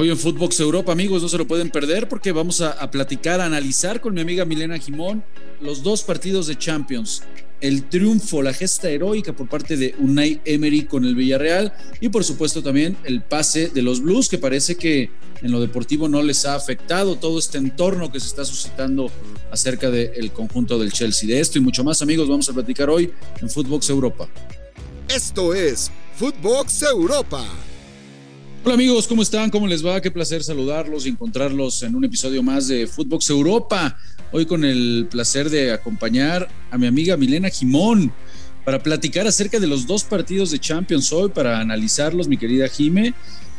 Hoy en Footbox Europa, amigos, no se lo pueden perder porque vamos a, platicar, a analizar con mi amiga Milena Jimón los dos partidos de Champions. El triunfo, la gesta heroica por parte de Unai Emery con el Villarreal y por supuesto también el pase de los Blues que parece que en lo deportivo no les ha afectado todo este entorno que se está suscitando acerca del conjunto del Chelsea. De esto y mucho más amigos vamos a platicar hoy en Footbox Europa. Esto es Footbox Europa Hola amigos, ¿cómo están? ¿Cómo les va? Qué placer saludarlos y encontrarlos en un episodio más de Footbox Europa. Hoy con el placer de acompañar a mi amiga Milena Jimón para platicar acerca de los dos partidos de Champions hoy, para analizarlos, mi querida Jime.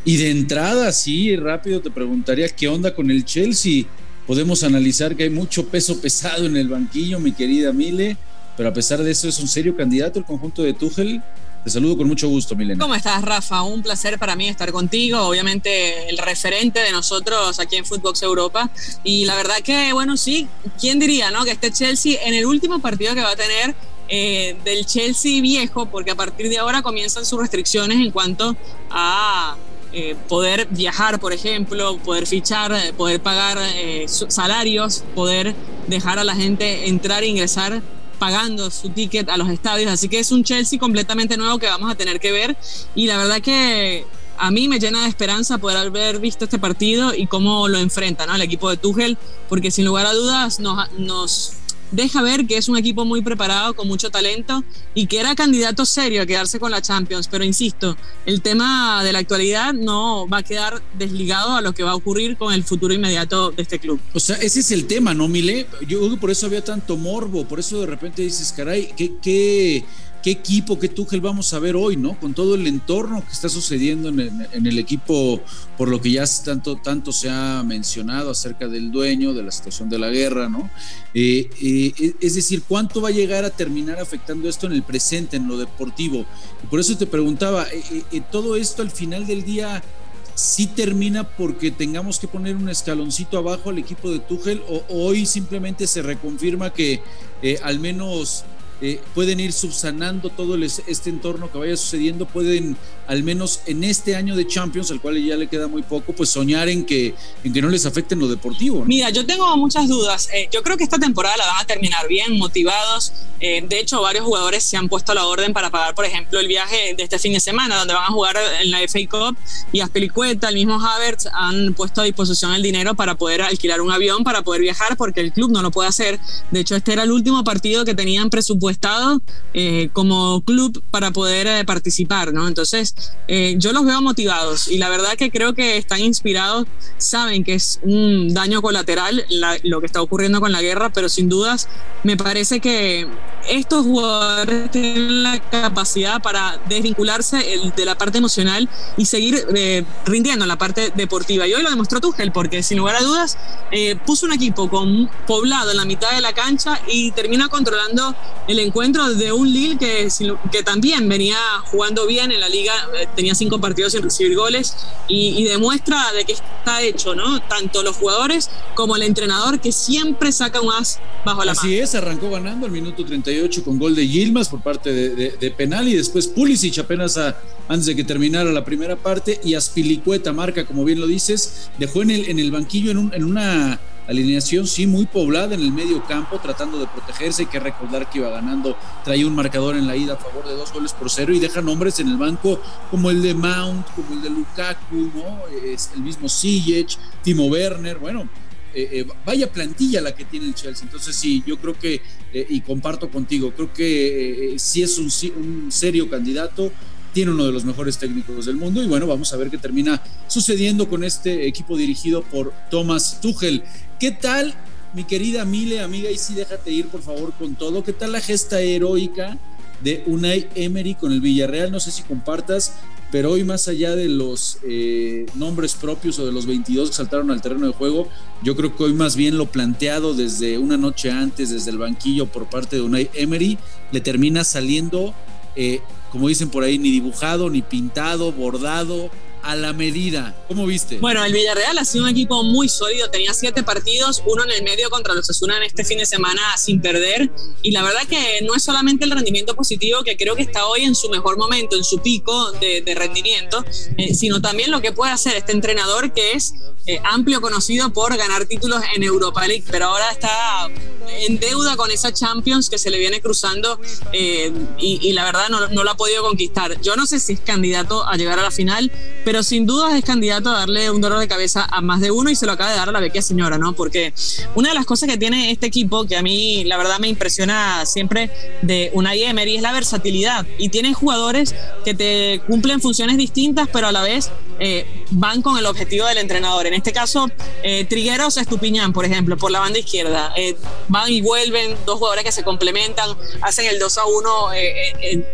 Y de entrada, sí, rápido te preguntaría qué onda con el Chelsea. Podemos analizar que hay mucho peso pesado en el banquillo, mi querida Mile, pero a pesar de eso es un serio candidato el conjunto de Tuchel te saludo con mucho gusto, Milena. ¿Cómo estás, Rafa? Un placer para mí estar contigo. Obviamente, el referente de nosotros aquí en Footbox Europa. Y la verdad que, bueno, sí, ¿quién diría, no? Que este Chelsea en el último partido que va a tener eh, del Chelsea viejo, porque a partir de ahora comienzan sus restricciones en cuanto a eh, poder viajar, por ejemplo, poder fichar, eh, poder pagar salarios, poder dejar a la gente entrar e ingresar pagando su ticket a los estadios. Así que es un Chelsea completamente nuevo que vamos a tener que ver. Y la verdad que a mí me llena de esperanza poder haber visto este partido y cómo lo enfrenta ¿no? el equipo de Tuchel, porque sin lugar a dudas nos, nos deja ver que es un equipo muy preparado, con mucho talento y que era candidato serio a quedarse con la Champions. Pero insisto, el tema de la actualidad no va a quedar desligado a lo que va a ocurrir con el futuro inmediato de este club. O sea, ese es el tema, ¿no, Mile? Yo creo que por eso había tanto morbo, por eso de repente dices, caray, ¿qué, qué qué equipo, qué Tuchel vamos a ver hoy, ¿no? Con todo el entorno que está sucediendo en el, equipo, por lo que ya tanto, tanto se ha mencionado acerca del dueño, de la situación de la guerra, ¿no? Eh, eh, es decir, ¿cuánto va a llegar a terminar afectando esto en el presente, en lo deportivo? Y por eso te preguntaba, eh, ¿todo esto al final del día sí termina porque tengamos que poner un escaloncito abajo al equipo de Tuchel o hoy simplemente se reconfirma que al menos eh, pueden ir subsanando todo este entorno que vaya sucediendo, pueden al menos en este año de Champions, al cual ya le queda muy poco, pues soñar en que, en que no les afecten lo deportivo. Mira, yo tengo muchas dudas. Eh, yo creo que esta temporada la van a terminar bien, motivados. Eh, de hecho, varios jugadores se han puesto a la orden para pagar, por ejemplo, el viaje de este fin de semana, donde van a jugar en la FA Cup y Aspilicueta, el mismo Havertz, han puesto a disposición el dinero para poder alquilar un avión, para poder viajar, porque el club no lo puede hacer. De hecho, este era el último partido que tenían presupuesto estado eh, como club para poder eh, participar, ¿no? Entonces, eh, yo los veo motivados y la verdad que creo que están inspirados, saben que es un daño colateral lo que está ocurriendo con la guerra, pero sin dudas me parece que estos jugadores tienen la capacidad para desvincularse de la parte emocional y seguir rindiendo en la parte deportiva. Y hoy lo demostró Tuchel, porque sin lugar a dudas puso un equipo con poblado en la mitad de la cancha y termina controlando el encuentro de un Lille que, que también venía jugando bien en la liga, eh, tenía cinco partidos sin recibir goles y, demuestra de que está hecho, ¿no? Tanto los jugadores como el entrenador que siempre saca un as bajo la mano. Así es, arrancó ganando al minuto 38 con gol de Yilmaz por parte de, penal y después Pulisic apenas antes de que terminara la primera parte y Aspilicueta marca, como bien lo dices, dejó en el, en el banquillo en, en una alineación sí muy poblada en el medio campo, tratando de protegerse. Hay que recordar que iba ganando, traía un marcador en la ida a favor de dos goles por cero y deja nombres en el banco como el de Mount, como el de Lukaku, ¿no? Es el mismo Ziyech, Timo Werner, bueno. Eh, eh, vaya plantilla la que tiene el Chelsea. Entonces sí, yo creo que, eh, y comparto contigo, creo que sí es un, un serio candidato tiene uno de los mejores técnicos del mundo y bueno, vamos a ver qué termina sucediendo con este equipo dirigido por Thomas Tuchel. ¿Qué tal, mi querida Mile, amiga? Y sí, déjate ir, por favor, con todo. ¿Qué tal la gesta heroica de Unai Emery con el Villarreal? No sé si compartas, pero hoy más allá de los eh, nombres propios o de los 22 que saltaron al terreno de juego, yo creo que hoy más bien lo planteado desde una noche antes, desde el banquillo por parte de Unai Emery, le termina saliendo, eh, como dicen por ahí, ni dibujado, ni pintado, bordado, a la medida. ¿Cómo viste? Bueno, el Villarreal ha sido un equipo muy sólido, tenía siete partidos, uno en el medio contra los Asuna en este fin de semana sin perder. Y la verdad que no es solamente el rendimiento positivo, que creo que está hoy en su mejor momento, en su pico de, rendimiento, eh, sino también lo que puede hacer este entrenador que es eh, amplio conocido por ganar títulos en Europa League, pero ahora está en deuda con esa Champions que se le viene cruzando eh, y, la verdad no, no la ha podido conquistar. Yo no sé si es candidato a llegar a la final, pero sin duda es candidato a darle un dolor de cabeza a más de uno y se lo acaba de dar a la vecchia señora, ¿no? Porque una de las cosas que tiene este equipo, que a mí la verdad me impresiona siempre de Unai Emery, es la versatilidad. Y tiene jugadores que te cumplen funciones distintas, pero a la vez eh, van con el objetivo del entrenador. En este caso, eh, Trigueros Estupiñán, por ejemplo, por la banda izquierda. Eh, van y vuelven, dos jugadores que se complementan, hacen el 2 a 1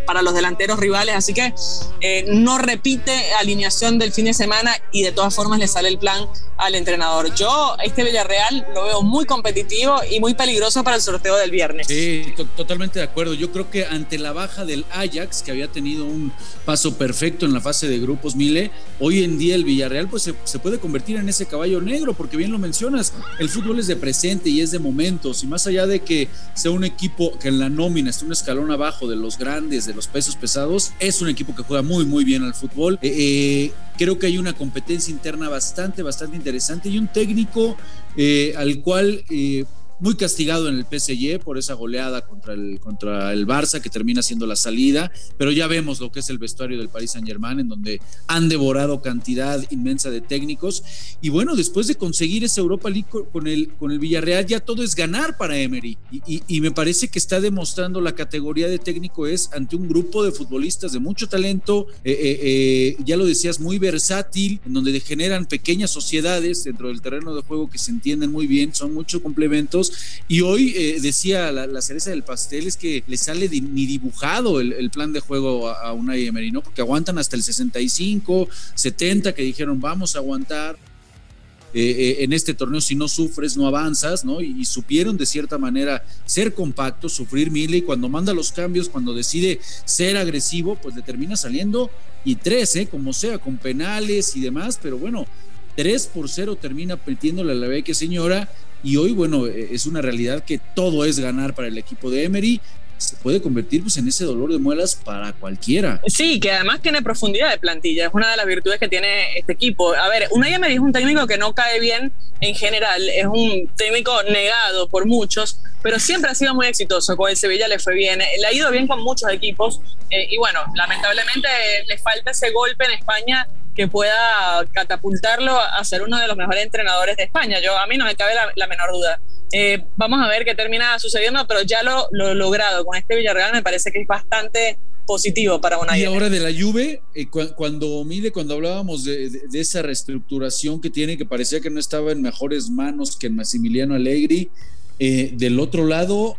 para los delanteros rivales. Así que no repite alineación del fin de semana y de todas formas le sale el plan al entrenador. Yo, este Villarreal lo veo muy competitivo y muy peligroso para el sorteo del viernes. Sí, totalmente de acuerdo. Yo creo que ante la baja del Ajax, que había tenido un paso perfecto en la fase de grupos Mile, hoy en día el Villarreal pues se, puede convertir en ese caballo negro, porque bien lo mencionas, el fútbol es de presente y es de momentos, y más allá de que sea un equipo que en la nómina esté un escalón abajo de los grandes, de los pesos pesados, es un equipo que juega muy, muy bien al fútbol. Eh, eh, creo que hay una competencia interna bastante, bastante interesante y un técnico eh, al cual muy castigado en el PSG por esa goleada contra el, contra el Barça que termina siendo la salida, pero ya vemos lo que es el vestuario del Paris Saint Germain en donde han devorado cantidad inmensa de técnicos. Y bueno, después de conseguir esa Europa League con el, con el Villarreal ya todo es ganar para Emery. Y, me parece que está demostrando la categoría de técnico es ante un grupo de futbolistas de mucho talento, eh, eh, eh, ya lo decías, muy versátil, en donde generan pequeñas sociedades dentro del terreno de juego que se entienden muy bien, son muchos complementos y hoy eh, decía la, cereza del pastel es que le sale ni dibujado el, plan de juego a, una Emery, ¿no? Porque aguantan hasta el 65, 70, que dijeron vamos a aguantar. Eh, eh, en este torneo si no sufres no avanzas, ¿no? Y, supieron de cierta manera ser compactos, sufrir mil y cuando manda los cambios, cuando decide ser agresivo, pues le termina saliendo y tres, ¿eh? Como sea, con penales y demás, pero bueno, 3 por 0 termina metiéndole a la vecchia señora y hoy, bueno, e, es una realidad que todo es ganar para el equipo de Emery. Se puede convertir pues, en ese dolor de muelas para cualquiera. Sí, que además tiene profundidad de plantilla. Es una de las virtudes que tiene este equipo. A ver, una Emery es un técnico que no cae bien en general. Es un técnico negado por muchos, pero siempre ha sido muy exitoso. Con el Sevilla le fue bien. Le ha ido bien con muchos equipos. Eh, y bueno, lamentablemente le falta ese golpe en España que pueda catapultarlo a ser uno de los mejores entrenadores de España. Yo a mí no me cabe la, menor duda. Eh, vamos a ver qué termina sucediendo, pero ya lo, lo logrado con este Villarreal me parece que es bastante positivo para una Y ahora de la Juve, eh, cuando mide, cuando hablábamos de, esa reestructuración que tiene, que parecía que no estaba en mejores manos que en Massimiliano Allegri, eh, del otro lado,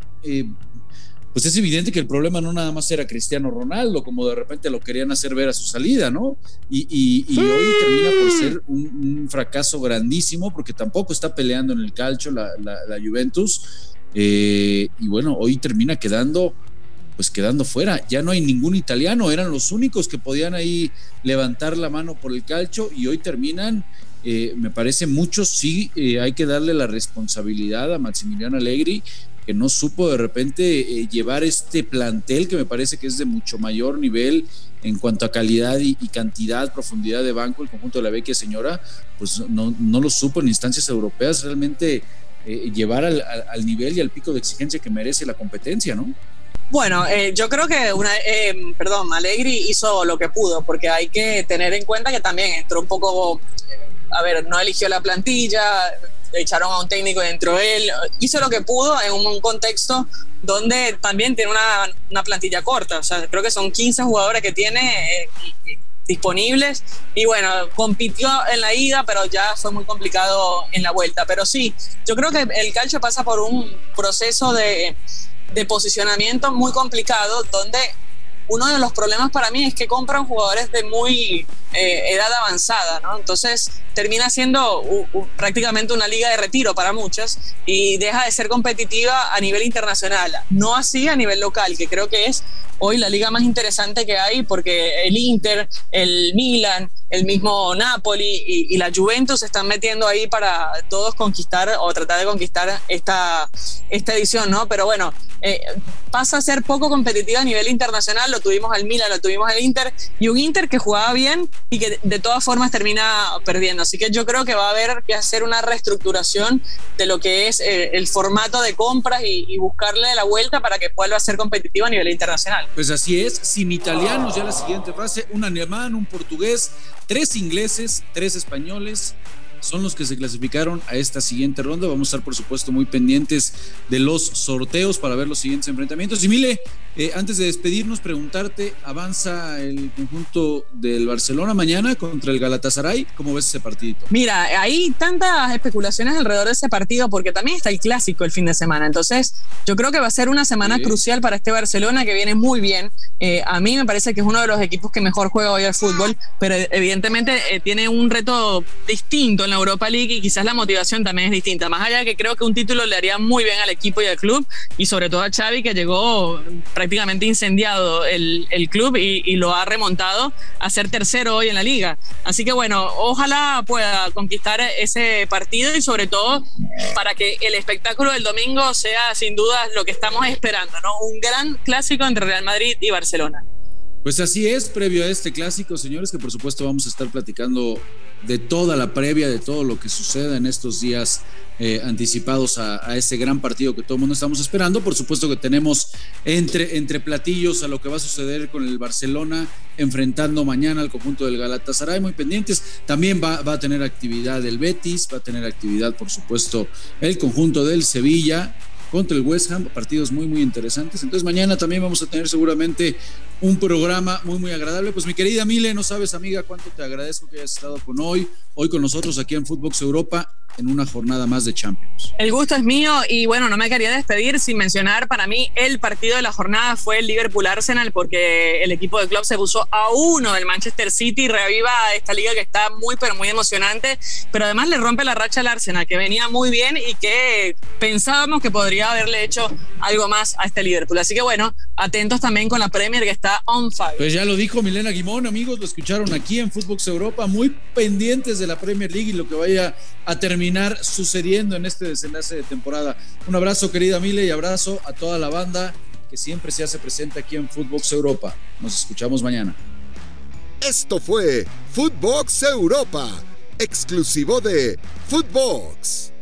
pues es evidente que el problema no nada más era Cristiano Ronaldo, como de repente lo querían hacer ver a su salida, ¿no? Y, hoy termina por ser un, fracaso grandísimo porque tampoco está peleando en el calcio la, Juventus. Eh, y bueno, hoy termina quedando pues quedando fuera. Ya no hay ningún italiano, eran los únicos que podían ahí levantar la mano por el calcio y hoy terminan, eh, me parece muchos sí eh, hay que darle la responsabilidad a Maximiliano Allegri que no supo de repente eh, llevar este plantel que me parece que es de mucho mayor nivel en cuanto a calidad y, cantidad, profundidad de banco, el conjunto de la Vecchia Señora, pues no, no lo supo en instancias europeas realmente eh, llevar al, nivel y al pico de exigencia que merece la competencia, ¿no? Bueno, eh, yo creo que una, perdón, Allegri hizo lo que pudo, porque hay que tener en cuenta que también entró un poco, a ver, no eligió la plantilla, echaron a un técnico dentro de él, hizo lo que pudo en un contexto donde también tiene una, una plantilla corta, o sea, creo que son 15 jugadores que tiene eh, disponibles. Y bueno, compitió en la ida, pero ya fue muy complicado en la vuelta, pero sí, yo creo que el calcio pasa por un proceso de, de posicionamiento muy complicado donde uno de los problemas para mí es que compran jugadores de muy eh, edad avanzada, ¿no? Entonces termina siendo prácticamente una liga de retiro para muchas y deja de ser competitiva a nivel internacional, no así a nivel local, que creo que es hoy la liga más interesante que hay porque el Inter, el Milan, el mismo Napoli y, la Juventus se están metiendo ahí para todos conquistar o tratar de conquistar esta, esta edición, ¿no? Pero bueno, eh, pasa a ser poco competitiva a nivel internacional, lo tuvimos al Milan, lo tuvimos al Inter, y un Inter que jugaba bien y que de todas formas termina perdiendo. Así que yo creo que va a haber que hacer una reestructuración de lo que es eh, el formato de compras y, y, buscarle la vuelta para que vuelva a ser competitivo a nivel internacional. Pues así es, sin italianos, ya la siguiente frase, un alemán, un portugués, tres ingleses, tres españoles, son los que se clasificaron a esta siguiente ronda. Vamos a estar, por supuesto, muy pendientes de los sorteos para ver los siguientes enfrentamientos. Y Mile, eh, antes de despedirnos, preguntarte, ¿avanza el conjunto del Barcelona mañana contra el Galatasaray? ¿Cómo ves ese partido? Mira, hay tantas especulaciones alrededor de ese partido porque también está el clásico el fin de semana. Entonces, yo creo que va a ser una semana crucial para este Barcelona que viene muy bien. Eh, a mí me parece que es uno de los equipos que mejor juega hoy al fútbol, pero evidentemente eh, tiene un reto distinto en la Europa League y quizás la motivación también es distinta. Más allá de que creo que un título le haría muy bien al equipo y al club y sobre todo a Xavi que llegó prácticamente incendiado el, el club y, y, lo ha remontado a ser tercero hoy en la liga. Así que bueno, ojalá pueda conquistar ese partido y sobre todo para que el espectáculo del domingo sea sin duda lo que estamos esperando, ¿no? Un gran clásico entre Real Madrid y Barcelona. Pues así es, previo a este clásico, señores, que por supuesto vamos a estar platicando de toda la previa, de todo lo que suceda en estos días eh, anticipados a, a, ese gran partido que todo el mundo estamos esperando. Por supuesto que tenemos entre, entre platillos a lo que va a suceder con el Barcelona enfrentando mañana al conjunto del Galatasaray, muy pendientes. También va, va a tener actividad el Betis, va a tener actividad, por supuesto, el conjunto del Sevilla contra el West Ham, partidos muy, muy interesantes. Entonces mañana también vamos a tener seguramente un programa muy, muy agradable. Pues mi querida Mile, no sabes, amiga, cuánto te agradezco que hayas estado con hoy, hoy con nosotros aquí en Footbox Europa en una jornada más de Champions. El gusto es mío y bueno, no me quería despedir sin mencionar para mí el partido de la jornada fue el Liverpool Arsenal porque el equipo de club se puso a uno del Manchester City y reviva esta liga que está muy pero muy emocionante, pero además le rompe la racha al Arsenal que venía muy bien y que pensábamos que podría haberle hecho algo más a este Liverpool. Así que bueno, atentos también con la Premier que está on fire. Pues ya lo dijo Milena Guimón, amigos, lo escucharon aquí en Footbox Europa, muy pendientes de la Premier League y lo que vaya a terminar sucediendo en este desenlace de temporada. Un abrazo, querida Mile, y abrazo a toda la banda que siempre se hace presente aquí en Footbox Europa. Nos escuchamos mañana. Esto fue Footbox Europa, exclusivo de Footbox.